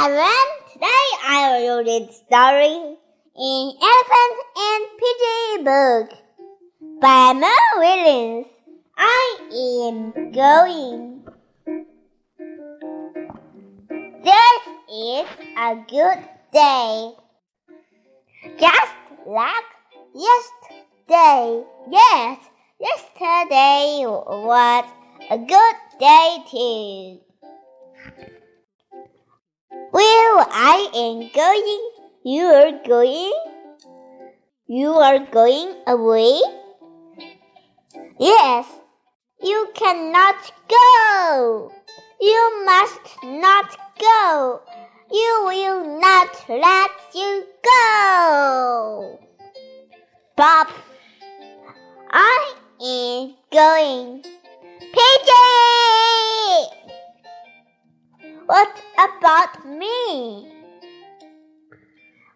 everyone. Today I will read story in Elephant and Piggie book by Mo Willems. I am going. This is a good day. Just like yesterday. Yes, yesterday was a good day too. I am going. You are going. You are going away? Yes, you cannot go. You must not go. You will not let you go. Bob, I am going. Piggie! What about me?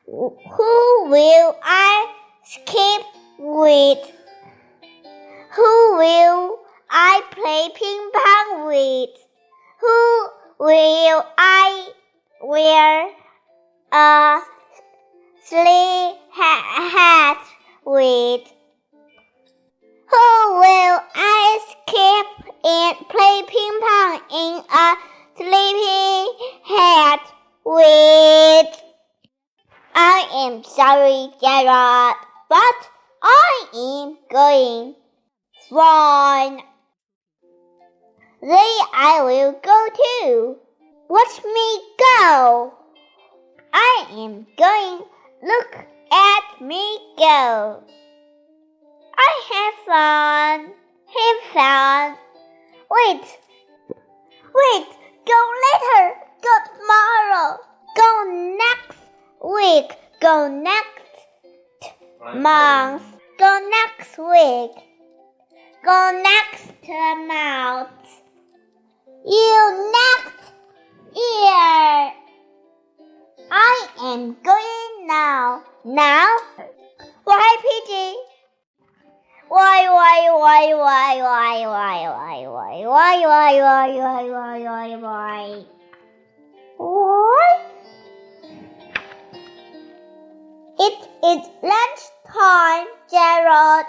Who will I skip with? Who will I play ping pong with? Who will I wear a sleigh hat with? Who will I skip and play ping pong in a sleepy hat with? I am sorry, Gerald, but I am going. Fine. Then I will go too. Watch me go. I am going. Look at me go. I have fun. Have fun. Wait. Wait. Go later. Go tomorrow. Go next week. Go next month. Go next week. Go next month. You next year. I am going now. Now? Why, Piggie? Why, why, why, why, why, why, why, why, why, why, why, why, why, why, why? Why? It is lunchtime, Gerald.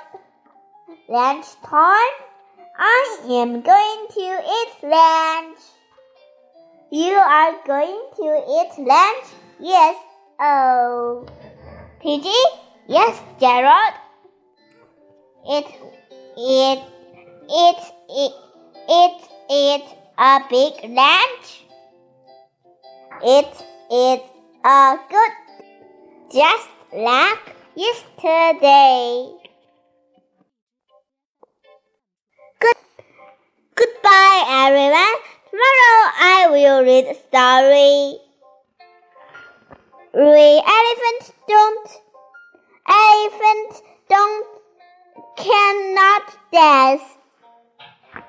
Lunchtime? I am going to eat lunch. You are going to eat lunch? Yes. Oh. Piggie? Yes, Gerald. It, it, it, it, it, it a big lunch. It is a good, just like yesterday. Good, goodbye, everyone. Tomorrow I will read a story. Read elephants don't, elephants don't, cannot dance.